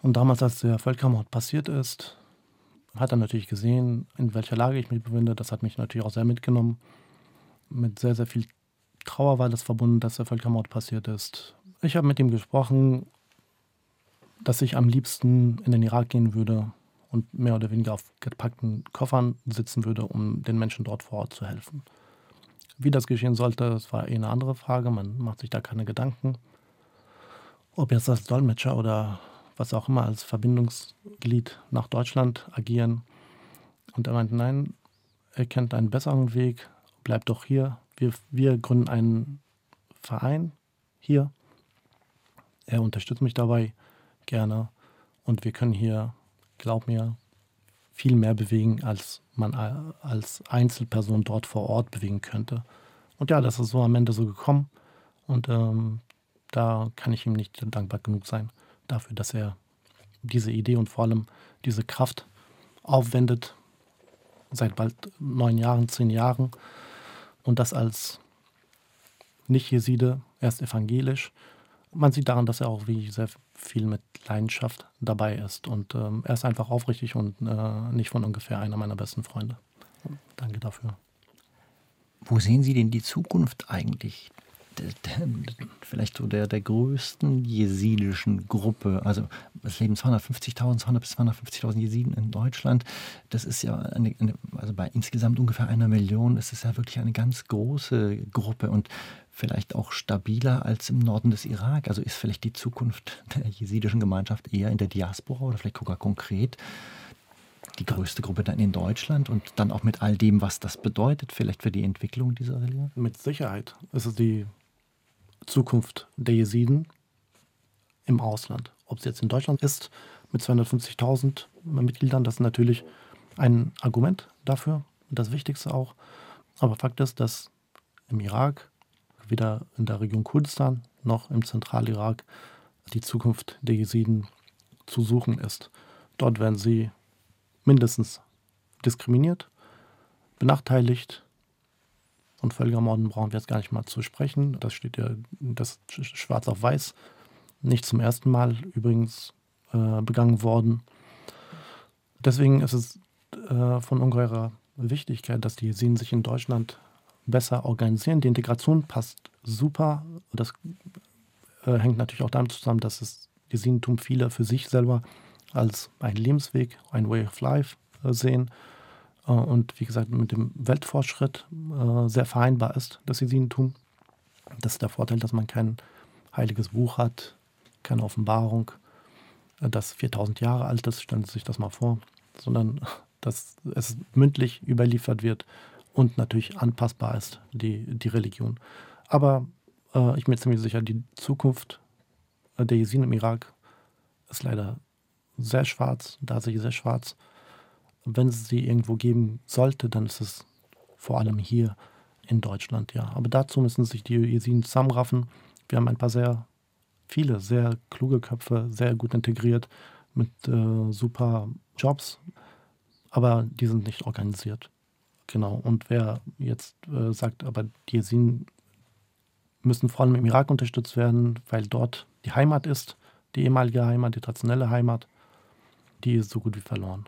Speaker 2: Und damals, als der Völkermord passiert ist, hat er natürlich gesehen, in welcher Lage ich mich befinde. Das hat mich natürlich auch sehr mitgenommen. Mit sehr, sehr viel Trauer war das verbunden, dass der Völkermord passiert ist. Ich habe mit ihm gesprochen, dass ich am liebsten in den Irak gehen würde und mehr oder weniger auf gepackten Koffern sitzen würde, um den Menschen dort vor Ort zu helfen. Wie das geschehen sollte, das war eh eine andere Frage. Man macht sich da keine Gedanken. Ob jetzt als Dolmetscher oder was auch immer als Verbindungsglied nach Deutschland agieren. Und er meinte, nein, er kennt einen besseren Weg, bleibt doch hier. Wir, wir gründen einen Verein hier er unterstützt mich dabei gerne. Und wir können hier, glaub mir, viel mehr bewegen, als man als Einzelperson dort vor Ort bewegen könnte. Und ja, das ist so am Ende so gekommen. Und ähm, da kann ich ihm nicht dankbar genug sein dafür, dass er diese Idee und vor allem diese Kraft aufwendet, seit bald neun Jahren, zehn Jahren. Und das als Nicht-Jeside, erst evangelisch man sieht daran, dass er auch wie sehr viel mit Leidenschaft dabei ist. Und ähm, er ist einfach aufrichtig und äh, nicht von ungefähr einer meiner besten Freunde. Danke dafür.
Speaker 3: Wo sehen Sie denn die Zukunft eigentlich vielleicht so der, der größten jesidischen Gruppe. Also es leben 250.000, 200 bis 250.000 Jesiden in Deutschland. Das ist ja eine, eine, also bei insgesamt ungefähr einer Million ist es ja wirklich eine ganz große Gruppe und vielleicht auch stabiler als im Norden des Irak. Also ist vielleicht die Zukunft der jesidischen Gemeinschaft eher in der Diaspora oder vielleicht sogar konkret die größte Gruppe dann in Deutschland und dann auch mit all dem, was das bedeutet, vielleicht für die Entwicklung dieser Religion?
Speaker 2: Mit Sicherheit ist es die Zukunft der Jesiden im Ausland. Ob es jetzt in Deutschland ist, mit 250.000 Mitgliedern, das ist natürlich ein Argument dafür, das Wichtigste auch. Aber Fakt ist, dass im Irak, weder in der Region Kurdistan noch im Zentralirak, die Zukunft der Jesiden zu suchen ist. Dort werden sie mindestens diskriminiert, benachteiligt. Und Völkermorden brauchen wir jetzt gar nicht mal zu sprechen. Das steht ja das schwarz auf weiß. Nicht zum ersten Mal übrigens äh, begangen worden. Deswegen ist es äh, von ungeheurer Wichtigkeit, dass die Jesiden sich in Deutschland besser organisieren. Die Integration passt super. Das äh, hängt natürlich auch damit zusammen, dass das Jesidentum viele für sich selber als ein Lebensweg, ein Way of Life äh, sehen äh, und wie gesagt mit dem Weltfortschritt äh, sehr vereinbar ist, das Jesidentum. Das ist der Vorteil, dass man kein heiliges Buch hat, keine Offenbarung, das 4000 Jahre alt ist, stellen Sie sich das mal vor, sondern <laughs> dass es mündlich überliefert wird und natürlich anpassbar ist, die, die Religion. Aber äh, ich bin mir ziemlich sicher, die Zukunft der Jesiden im Irak ist leider sehr schwarz, tatsächlich sehr schwarz. Wenn es sie irgendwo geben sollte, dann ist es vor allem hier in Deutschland, ja. Aber dazu müssen sich die Jesiden zusammenraffen. Wir haben ein paar sehr viele, sehr kluge Köpfe, sehr gut integriert mit äh, super Jobs, aber die sind nicht organisiert. Genau. Und wer jetzt äh, sagt, aber die Jesiden müssen vor allem im Irak unterstützt werden, weil dort die Heimat ist, die ehemalige Heimat, die traditionelle Heimat, die ist so gut wie verloren.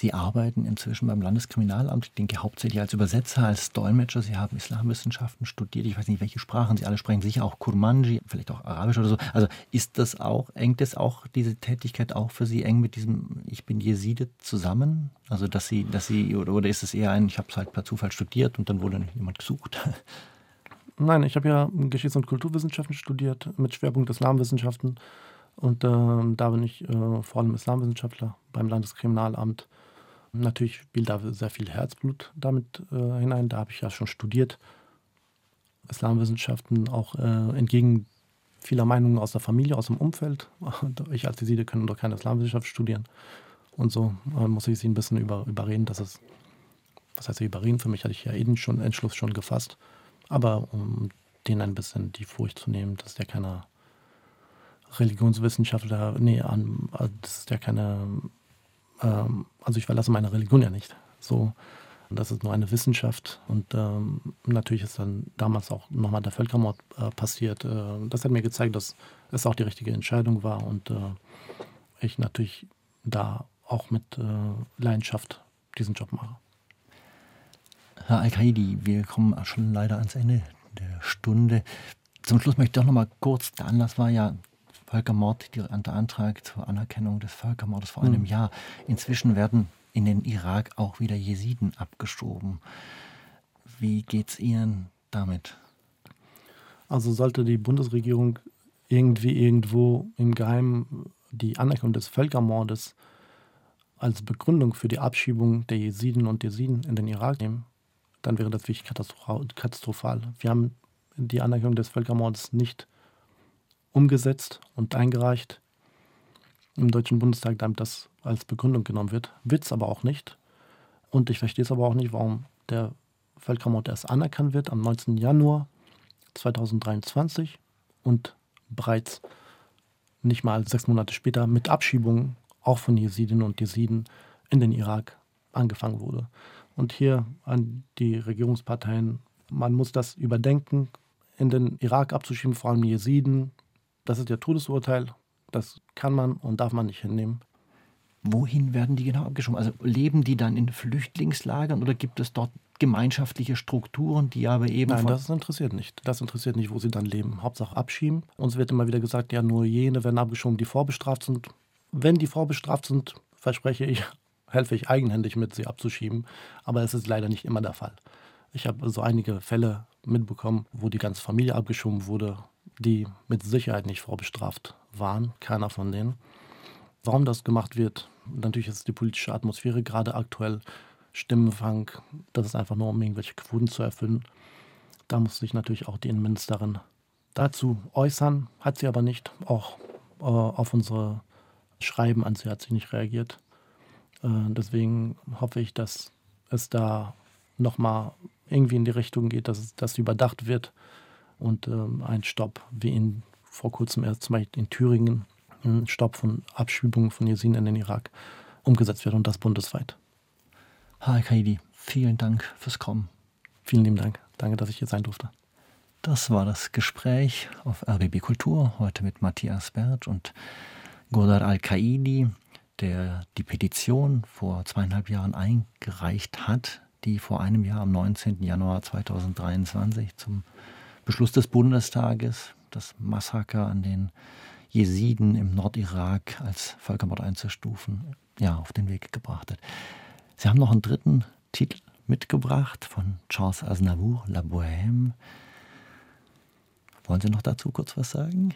Speaker 3: Sie arbeiten inzwischen beim Landeskriminalamt, ich denke hauptsächlich als Übersetzer, als Dolmetscher. Sie haben Islamwissenschaften studiert. Ich weiß nicht, welche Sprachen Sie alle sprechen. Sicher auch Kurmanji, vielleicht auch Arabisch oder so. Also ist das auch, engt es auch diese Tätigkeit auch für Sie eng mit diesem Ich bin Jeside zusammen? Also dass Sie, dass Sie, oder, oder ist es eher ein, ich habe es halt per Zufall studiert und dann wurde jemand gesucht? <laughs>
Speaker 2: Nein, ich habe ja Geschichts- und Kulturwissenschaften studiert mit Schwerpunkt Islamwissenschaften. Und äh, da bin ich äh, vor allem Islamwissenschaftler beim Landeskriminalamt. Natürlich spielt da sehr viel Herzblut damit äh, hinein. Da habe ich ja schon studiert. Islamwissenschaften auch äh, entgegen vieler Meinungen aus der Familie, aus dem Umfeld. <laughs> Ich als Jeside können doch keine Islamwissenschaft studieren. Und so äh, muss ich sie ein bisschen über, überreden, dass es, was heißt überreden, für mich hatte ich ja eben schon Entschluss schon gefasst. Aber um denen ein bisschen die Furcht zu nehmen, dass der keiner Religionswissenschaftler, nee, an, also das ist ja keine, ähm, also ich verlasse meine Religion ja nicht. So, das ist nur eine Wissenschaft und ähm, natürlich ist dann damals auch nochmal der Völkermord äh, passiert. Äh, das hat mir gezeigt, dass es auch die richtige Entscheidung war und äh, ich natürlich da auch mit äh, Leidenschaft diesen Job mache.
Speaker 3: Herr Al-Qaidi, wir kommen schon leider ans Ende der Stunde. Zum Schluss möchte ich doch noch mal kurz, der Anlass war ja Völkermord, der Antrag zur Anerkennung des Völkermordes vor einem mhm. Jahr. Inzwischen werden in den Irak auch wieder Jesiden abgeschoben. Wie geht es Ihnen damit?
Speaker 2: Also sollte die Bundesregierung irgendwie irgendwo im Geheimen die Anerkennung des Völkermordes als Begründung für die Abschiebung der Jesiden und Jesiden in den Irak nehmen, dann wäre das wirklich katastrophal. Wir haben die Anerkennung des Völkermordes nicht umgesetzt und eingereicht im Deutschen Bundestag, damit das als Begründung genommen wird. Witz aber auch nicht. Und ich verstehe es aber auch nicht, warum der Völkermord erst anerkannt wird am 19. Januar 2023 und bereits nicht mal sechs Monate später mit Abschiebungen auch von Jesidinnen und Jesiden in den Irak angefangen wurde. Und hier an die Regierungsparteien, man muss das überdenken, in den Irak abzuschieben, vor allem Jesiden, das ist ja Todesurteil. Das kann man und darf man nicht hinnehmen.
Speaker 3: Wohin werden die genau abgeschoben? Also leben die dann in Flüchtlingslagern oder gibt es dort gemeinschaftliche Strukturen, die aber eben.
Speaker 2: Nein, das interessiert nicht. Das interessiert nicht, wo sie dann leben. Hauptsache abschieben. Uns wird immer wieder gesagt, ja, nur jene werden abgeschoben, die vorbestraft sind. Wenn die vorbestraft sind, verspreche ich, <laughs> helfe ich eigenhändig mit, sie abzuschieben. Aber es ist leider nicht immer der Fall. Ich habe so einige Fälle mitbekommen, wo die ganze Familie abgeschoben wurde, die mit Sicherheit nicht vorbestraft waren. Keiner von denen. Warum das gemacht wird, natürlich ist die politische Atmosphäre gerade aktuell, Stimmenfang, das ist einfach nur, um irgendwelche Quoten zu erfüllen. Da muss sich natürlich auch die Innenministerin dazu äußern, hat sie aber nicht. Auch äh, auf unsere Schreiben an sie hat sie nicht reagiert. Äh, deswegen hoffe ich, dass es da nochmal irgendwie in die Richtung geht, dass es dass überdacht wird und ähm, ein Stopp, wie in vor kurzem erst zum Beispiel in Thüringen, ein Stopp von Abschiebungen von Jesiden in den Irak umgesetzt wird und das bundesweit.
Speaker 3: Herr Kaidi, vielen Dank fürs Kommen.
Speaker 2: Vielen lieben Dank. Danke, dass ich hier sein durfte.
Speaker 3: Das war das Gespräch auf RBB Kultur, heute mit Matthias Bertsch und Godar Al-Qaidi, der die Petition vor zweieinhalb Jahren eingereicht hat, die vor einem Jahr am 19. Januar 2023 zum Beschluss des Bundestages das Massaker an den Jesiden im Nordirak als Völkermord einzustufen, ja, auf den Weg gebracht hat. Sie haben noch einen dritten Titel mitgebracht von Charles Aznavour, La Bohème. Wollen Sie noch dazu kurz was sagen?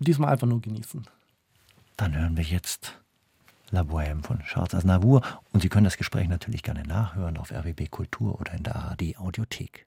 Speaker 2: Diesmal einfach nur genießen.
Speaker 3: Dann hören wir jetzt La Bohème von Charles Aznavour und Sie können das Gespräch natürlich gerne nachhören auf RWB Kultur oder in der ARD Audiothek.